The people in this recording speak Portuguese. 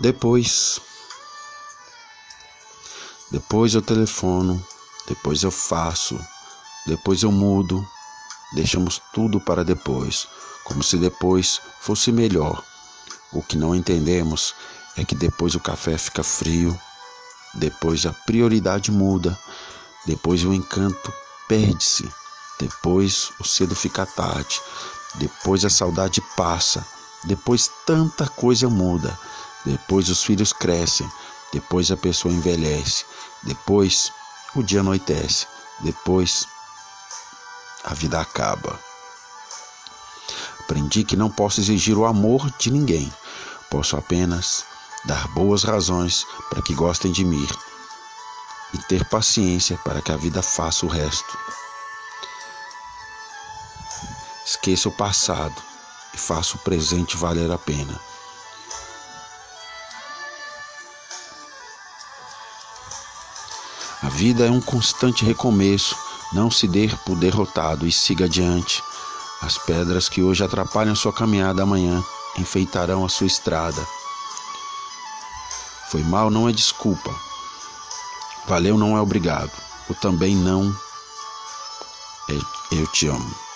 Depois. Depois eu telefono, depois eu faço, depois eu mudo. Deixamos tudo para depois, como se depois fosse melhor. O que não entendemos é que depois o café fica frio, depois a prioridade muda, depois o encanto perde-se, depois o cedo fica tarde, depois a saudade passa, depois tanta coisa muda, depois os filhos crescem, depois a pessoa envelhece, depois o dia anoitece, depois a vida acaba. Aprendi que não posso exigir o amor de ninguém, posso apenas dar boas razões para que gostem de mim e ter paciência para que a vida faça o resto. Esqueça o passado e faça o presente valer a pena. A vida é um constante recomeço. Não se dê por derrotado e siga adiante. As pedras que hoje atrapalham sua caminhada amanhã enfeitarão a sua estrada. Foi mal não é desculpa. Valeu não é obrigado. O também não é eu te amo.